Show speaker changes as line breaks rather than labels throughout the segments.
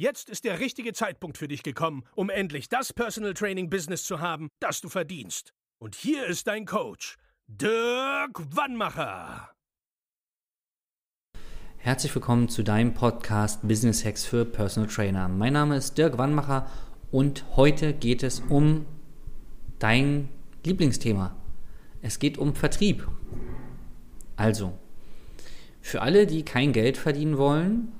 Jetzt ist der richtige Zeitpunkt für dich gekommen, um endlich das Personal Training Business zu haben, das du verdienst. Und hier ist dein Coach, Dirk Wannmacher.
Herzlich willkommen zu deinem Podcast Business Hacks für Personal Trainer. Mein Name ist Dirk Wannmacher und heute geht es um dein Lieblingsthema. Es geht um Vertrieb. Also, für alle, die kein Geld verdienen wollen,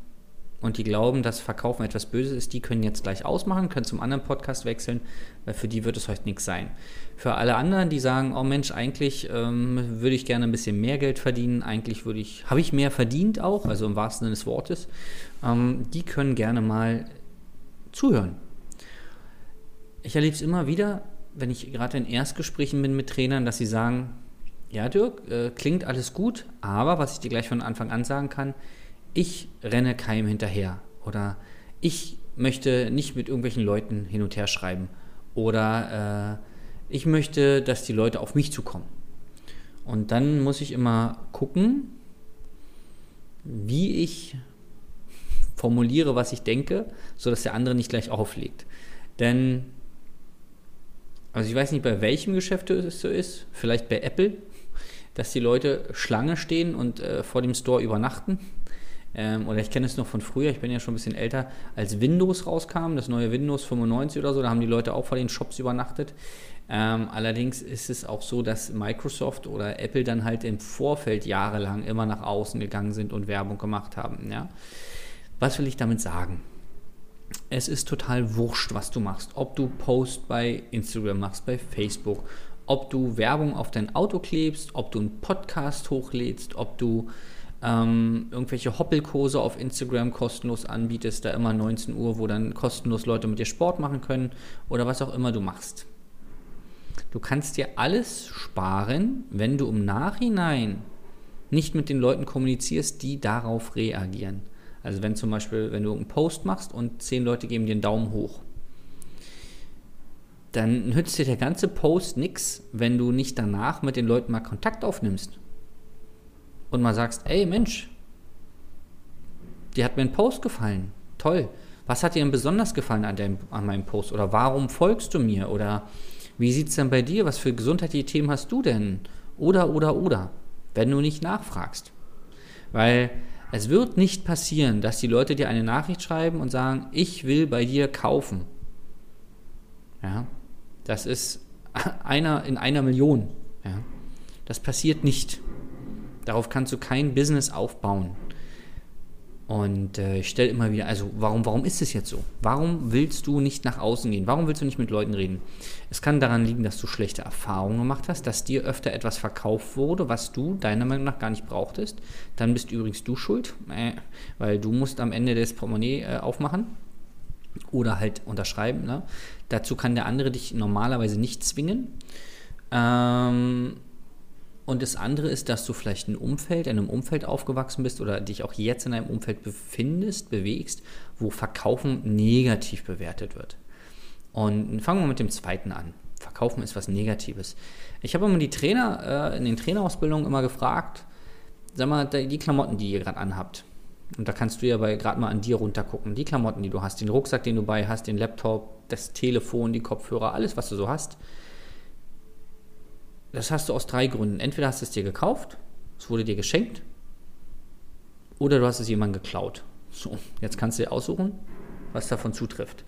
und die glauben, dass Verkaufen etwas Böses ist, die können jetzt gleich ausmachen, können zum anderen Podcast wechseln, weil für die wird es heute nichts sein. Für alle anderen, die sagen, oh Mensch, eigentlich ähm, würde ich gerne ein bisschen mehr Geld verdienen, eigentlich würde ich, habe ich mehr verdient auch, also im wahrsten Sinne des Wortes, ähm, die können gerne mal zuhören. Ich erlebe es immer wieder, wenn ich gerade in Erstgesprächen bin mit Trainern, dass sie sagen, ja Dirk, äh, klingt alles gut, aber was ich dir gleich von Anfang an sagen kann, ich renne keinem hinterher oder ich möchte nicht mit irgendwelchen Leuten hin und her schreiben oder äh, ich möchte, dass die Leute auf mich zukommen. Und dann muss ich immer gucken, wie ich formuliere, was ich denke, sodass der andere nicht gleich auflegt. Denn, also ich weiß nicht, bei welchem Geschäft es so ist, vielleicht bei Apple, dass die Leute Schlange stehen und äh, vor dem Store übernachten ähm, oder ich kenne es noch von früher, ich bin ja schon ein bisschen älter, als Windows rauskam, das neue Windows 95 oder so, da haben die Leute auch vor den Shops übernachtet. Ähm, allerdings ist es auch so, dass Microsoft oder Apple dann halt im Vorfeld jahrelang immer nach außen gegangen sind und Werbung gemacht haben. Ja? Was will ich damit sagen? Es ist total wurscht, was du machst. Ob du Post bei Instagram machst, bei Facebook, ob du Werbung auf dein Auto klebst, ob du einen Podcast hochlädst, ob du ähm, irgendwelche Hoppelkurse auf Instagram kostenlos anbietest, da immer 19 Uhr, wo dann kostenlos Leute mit dir Sport machen können oder was auch immer du machst. Du kannst dir alles sparen, wenn du im Nachhinein nicht mit den Leuten kommunizierst, die darauf reagieren. Also wenn zum Beispiel, wenn du einen Post machst und zehn Leute geben dir einen Daumen hoch, dann nützt dir der ganze Post nichts, wenn du nicht danach mit den Leuten mal Kontakt aufnimmst und mal sagst, ey Mensch, dir hat mir ein Post gefallen, toll. Was hat dir denn besonders gefallen an, deinem, an meinem Post? Oder warum folgst du mir? Oder wie sieht es denn bei dir? Was für gesundheitliche Themen hast du denn? Oder, oder, oder. Wenn du nicht nachfragst. Weil es wird nicht passieren, dass die Leute dir eine Nachricht schreiben und sagen, ich will bei dir kaufen. Ja, das ist einer in einer Million. Ja, das passiert nicht. Darauf kannst du kein Business aufbauen. Und äh, ich stelle immer wieder, also warum, warum ist es jetzt so? Warum willst du nicht nach außen gehen? Warum willst du nicht mit Leuten reden? Es kann daran liegen, dass du schlechte Erfahrungen gemacht hast, dass dir öfter etwas verkauft wurde, was du deiner Meinung nach gar nicht brauchtest. Dann bist übrigens du schuld, äh, weil du musst am Ende das Portemonnaie äh, aufmachen oder halt unterschreiben. Ne? Dazu kann der andere dich normalerweise nicht zwingen. Ähm, und das andere ist, dass du vielleicht ein Umfeld, in einem Umfeld aufgewachsen bist oder dich auch jetzt in einem Umfeld befindest, bewegst, wo Verkaufen negativ bewertet wird. Und fangen wir mit dem zweiten an. Verkaufen ist was Negatives. Ich habe immer die Trainer äh, in den Trainerausbildungen immer gefragt, sag mal, die Klamotten, die ihr gerade anhabt. Und da kannst du ja gerade mal an dir runtergucken. Die Klamotten, die du hast, den Rucksack, den du bei hast, den Laptop, das Telefon, die Kopfhörer, alles, was du so hast das hast du aus drei Gründen. Entweder hast du es dir gekauft, es wurde dir geschenkt, oder du hast es jemandem geklaut. So, jetzt kannst du dir aussuchen, was davon zutrifft.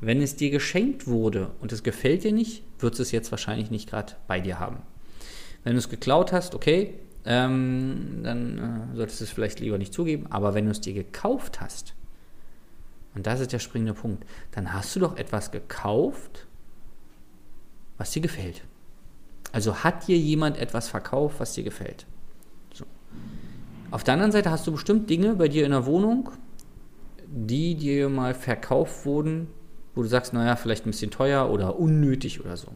Wenn es dir geschenkt wurde und es gefällt dir nicht, wird es jetzt wahrscheinlich nicht gerade bei dir haben. Wenn du es geklaut hast, okay, ähm, dann äh, solltest du es vielleicht lieber nicht zugeben. Aber wenn du es dir gekauft hast, und das ist der springende Punkt, dann hast du doch etwas gekauft, was dir gefällt. Also hat dir jemand etwas verkauft, was dir gefällt. So. Auf der anderen Seite hast du bestimmt Dinge bei dir in der Wohnung, die dir mal verkauft wurden, wo du sagst, naja, vielleicht ein bisschen teuer oder unnötig oder so.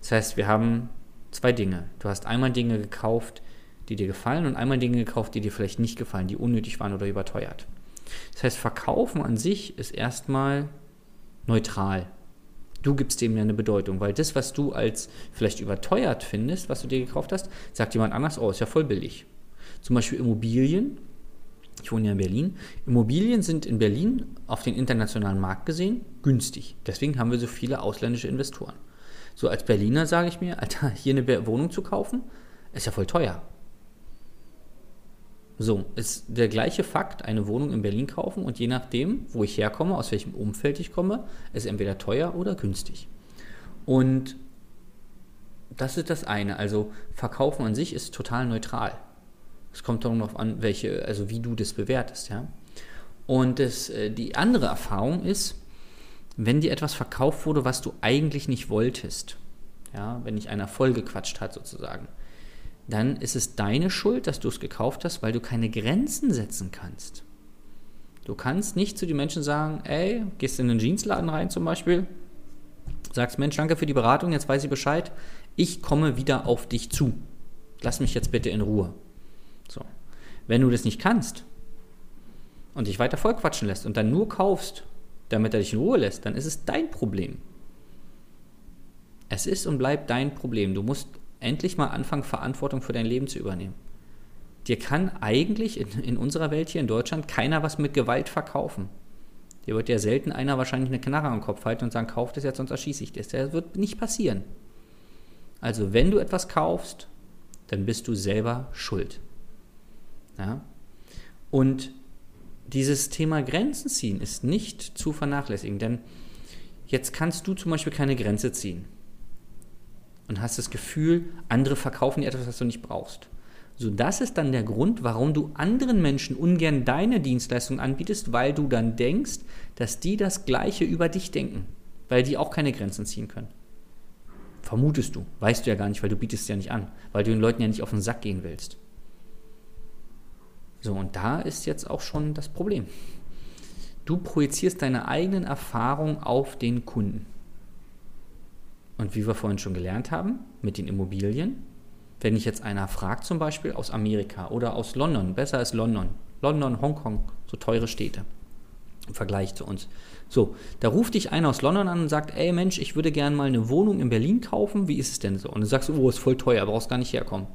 Das heißt, wir haben zwei Dinge. Du hast einmal Dinge gekauft, die dir gefallen und einmal Dinge gekauft, die dir vielleicht nicht gefallen, die unnötig waren oder überteuert. Das heißt, Verkaufen an sich ist erstmal neutral. Du gibst dem ja eine Bedeutung, weil das, was du als vielleicht überteuert findest, was du dir gekauft hast, sagt jemand anders, oh, ist ja voll billig. Zum Beispiel Immobilien. Ich wohne ja in Berlin. Immobilien sind in Berlin auf den internationalen Markt gesehen günstig. Deswegen haben wir so viele ausländische Investoren. So als Berliner sage ich mir, Alter, hier eine Wohnung zu kaufen, ist ja voll teuer. So, ist der gleiche Fakt, eine Wohnung in Berlin kaufen und je nachdem, wo ich herkomme, aus welchem Umfeld ich komme, ist entweder teuer oder günstig. Und das ist das eine. Also Verkaufen an sich ist total neutral. Es kommt darauf an, welche, also wie du das bewertest, ja. Und das, äh, die andere Erfahrung ist, wenn dir etwas verkauft wurde, was du eigentlich nicht wolltest, ja, wenn dich einer vollgequatscht hat sozusagen, dann ist es deine Schuld, dass du es gekauft hast, weil du keine Grenzen setzen kannst. Du kannst nicht zu den Menschen sagen, ey, gehst in den Jeansladen rein zum Beispiel, sagst, Mensch, danke für die Beratung, jetzt weiß ich Bescheid, ich komme wieder auf dich zu. Lass mich jetzt bitte in Ruhe. So. Wenn du das nicht kannst und dich weiter vollquatschen lässt und dann nur kaufst, damit er dich in Ruhe lässt, dann ist es dein Problem. Es ist und bleibt dein Problem. Du musst endlich mal anfangen, Verantwortung für dein Leben zu übernehmen. Dir kann eigentlich in, in unserer Welt hier in Deutschland keiner was mit Gewalt verkaufen. Dir wird ja selten einer wahrscheinlich eine Knarre am Kopf halten und sagen, kauf das jetzt, sonst erschieße ich das. Das wird nicht passieren. Also wenn du etwas kaufst, dann bist du selber schuld. Ja? Und dieses Thema Grenzen ziehen ist nicht zu vernachlässigen, denn jetzt kannst du zum Beispiel keine Grenze ziehen und hast das Gefühl, andere verkaufen dir etwas, was du nicht brauchst. So, das ist dann der Grund, warum du anderen Menschen ungern deine Dienstleistung anbietest, weil du dann denkst, dass die das Gleiche über dich denken, weil die auch keine Grenzen ziehen können. Vermutest du, weißt du ja gar nicht, weil du bietest es ja nicht an, weil du den Leuten ja nicht auf den Sack gehen willst. So, und da ist jetzt auch schon das Problem. Du projizierst deine eigenen Erfahrungen auf den Kunden. Und wie wir vorhin schon gelernt haben, mit den Immobilien, wenn ich jetzt einer fragt, zum Beispiel aus Amerika oder aus London, besser ist London, London, Hongkong, so teure Städte im Vergleich zu uns. So, da ruft dich einer aus London an und sagt, ey Mensch, ich würde gerne mal eine Wohnung in Berlin kaufen, wie ist es denn so? Und du sagst, oh, ist voll teuer, brauchst gar nicht herkommen.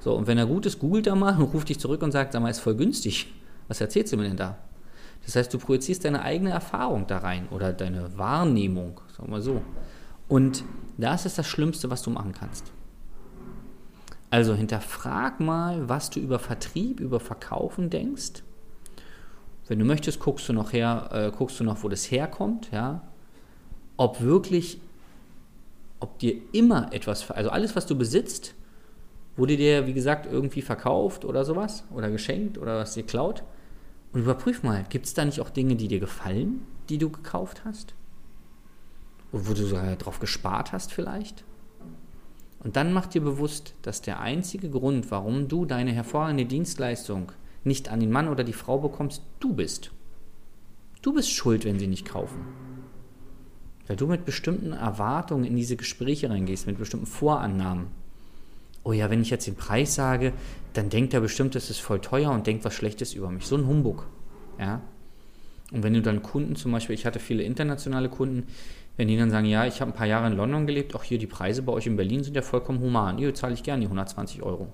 So, und wenn er gut ist, googelt er mal und ruft dich zurück und sagt, sag mal, ist voll günstig. Was erzählst du mir denn da? Das heißt, du projizierst deine eigene Erfahrung da rein oder deine Wahrnehmung, sagen wir mal so. Und das ist das Schlimmste, was du machen kannst. Also hinterfrag mal, was du über Vertrieb, über Verkaufen denkst. Wenn du möchtest, guckst du noch her, äh, guckst du noch, wo das herkommt, ja. Ob wirklich, ob dir immer etwas, also alles, was du besitzt, wurde dir, wie gesagt, irgendwie verkauft oder sowas oder geschenkt oder was dir klaut. Und überprüf mal, gibt es da nicht auch Dinge, die dir gefallen, die du gekauft hast? Wo du sogar drauf gespart hast vielleicht. Und dann mach dir bewusst, dass der einzige Grund, warum du deine hervorragende Dienstleistung nicht an den Mann oder die Frau bekommst, du bist. Du bist schuld, wenn sie nicht kaufen. Weil du mit bestimmten Erwartungen in diese Gespräche reingehst, mit bestimmten Vorannahmen. Oh ja, wenn ich jetzt den Preis sage, dann denkt er bestimmt, das ist voll teuer und denkt was Schlechtes über mich. So ein Humbug. Ja? Und wenn du dann Kunden zum Beispiel, ich hatte viele internationale Kunden, wenn die dann sagen, ja, ich habe ein paar Jahre in London gelebt, auch hier die Preise bei euch in Berlin sind ja vollkommen human. Hier zahle ich gerne die 120 Euro.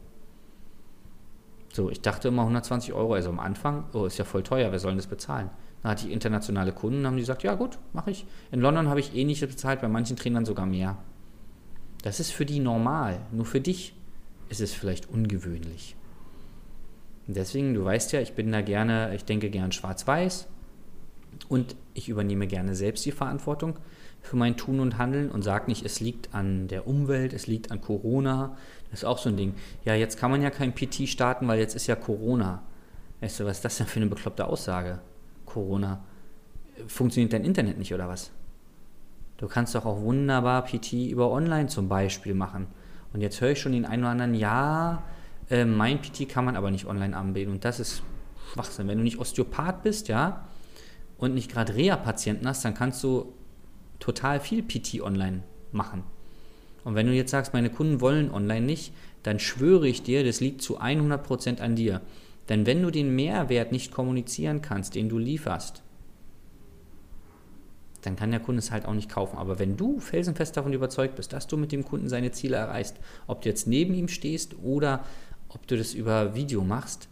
So, ich dachte immer 120 Euro, also am Anfang, oh, ist ja voll teuer, wer soll denn das bezahlen? Dann hatte ich internationale Kunden, haben die gesagt, ja gut, mache ich. In London habe ich ähnliches bezahlt, bei manchen Trainern sogar mehr. Das ist für die normal, nur für dich ist es vielleicht ungewöhnlich. Und deswegen, du weißt ja, ich bin da gerne, ich denke gern schwarz-weiß und ich übernehme gerne selbst die Verantwortung für mein Tun und Handeln und sage nicht, es liegt an der Umwelt, es liegt an Corona. Das ist auch so ein Ding. Ja, jetzt kann man ja kein PT starten, weil jetzt ist ja Corona. Weißt du, was ist das denn für eine bekloppte Aussage? Corona. Funktioniert dein Internet nicht oder was? Du kannst doch auch wunderbar PT über Online zum Beispiel machen. Und jetzt höre ich schon den einen oder anderen, ja, äh, mein PT kann man aber nicht online anbieten. Und das ist Schwachsinn. Wenn du nicht Osteopath bist, ja, und nicht gerade Reha-Patienten hast, dann kannst du total viel PT online machen. Und wenn du jetzt sagst, meine Kunden wollen online nicht, dann schwöre ich dir, das liegt zu 100% an dir. Denn wenn du den Mehrwert nicht kommunizieren kannst, den du lieferst, dann kann der Kunde es halt auch nicht kaufen. Aber wenn du felsenfest davon überzeugt bist, dass du mit dem Kunden seine Ziele erreichst, ob du jetzt neben ihm stehst oder ob du das über Video machst,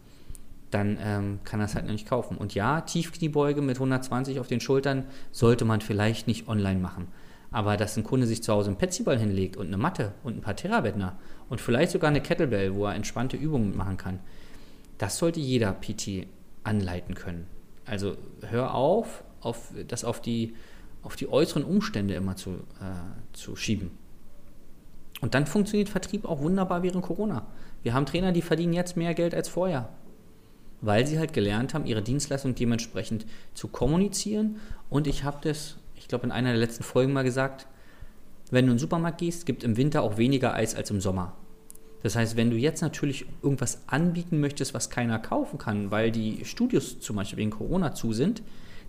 dann ähm, kann es halt noch nicht kaufen. Und ja, Tiefkniebeuge mit 120 auf den Schultern sollte man vielleicht nicht online machen. Aber dass ein Kunde sich zu Hause einen Petsyball hinlegt und eine Matte und ein paar Terrabettner und vielleicht sogar eine Kettlebell, wo er entspannte Übungen machen kann, das sollte jeder PT anleiten können. Also hör auf, auf das auf die, auf die äußeren Umstände immer zu, äh, zu schieben. Und dann funktioniert Vertrieb auch wunderbar während Corona. Wir haben Trainer, die verdienen jetzt mehr Geld als vorher, weil sie halt gelernt haben, ihre Dienstleistung dementsprechend zu kommunizieren. Und ich habe das, ich glaube, in einer der letzten Folgen mal gesagt, wenn du in den Supermarkt gehst, gibt im Winter auch weniger Eis als im Sommer. Das heißt, wenn du jetzt natürlich irgendwas anbieten möchtest, was keiner kaufen kann, weil die Studios zum Beispiel wegen Corona zu sind,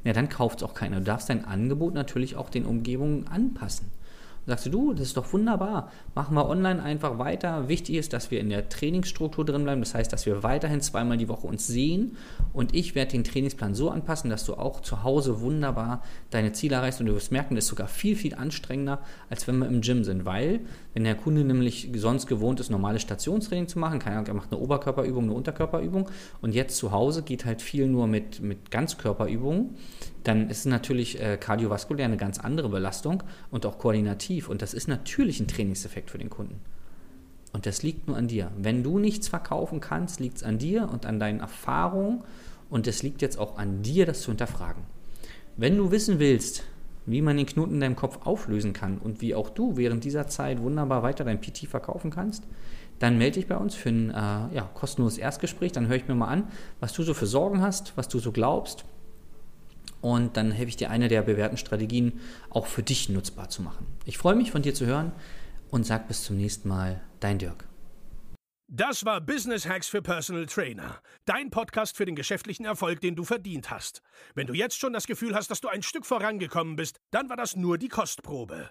ja, dann kauft es auch keiner. Du darfst dein Angebot natürlich auch den Umgebungen anpassen sagst du, das ist doch wunderbar, machen wir online einfach weiter. Wichtig ist, dass wir in der Trainingsstruktur drin bleiben, das heißt, dass wir weiterhin zweimal die Woche uns sehen. Und ich werde den Trainingsplan so anpassen, dass du auch zu Hause wunderbar deine Ziele erreichst. Und du wirst merken, das ist sogar viel, viel anstrengender, als wenn wir im Gym sind, weil wenn der Kunde nämlich sonst gewohnt ist, normales Stationstraining zu machen, keine Ahnung, er macht eine Oberkörperübung, eine Unterkörperübung und jetzt zu Hause geht halt viel nur mit, mit Ganzkörperübungen, dann ist natürlich äh, kardiovaskulär eine ganz andere Belastung und auch koordinativ. Und das ist natürlich ein Trainingseffekt für den Kunden. Und das liegt nur an dir. Wenn du nichts verkaufen kannst, liegt es an dir und an deinen Erfahrungen. Und es liegt jetzt auch an dir, das zu hinterfragen. Wenn du wissen willst, wie man den Knoten in deinem Kopf auflösen kann und wie auch du während dieser Zeit wunderbar weiter dein PT verkaufen kannst, dann melde dich bei uns für ein äh, ja, kostenloses Erstgespräch. Dann höre ich mir mal an, was du so für Sorgen hast, was du so glaubst und dann helfe ich dir, eine der bewährten Strategien auch für dich nutzbar zu machen. Ich freue mich, von dir zu hören und sag bis zum nächsten Mal, dein Dirk.
Das war Business Hacks für Personal Trainer. Dein Podcast für den geschäftlichen Erfolg, den du verdient hast. Wenn du jetzt schon das Gefühl hast, dass du ein Stück vorangekommen bist, dann war das nur die Kostprobe.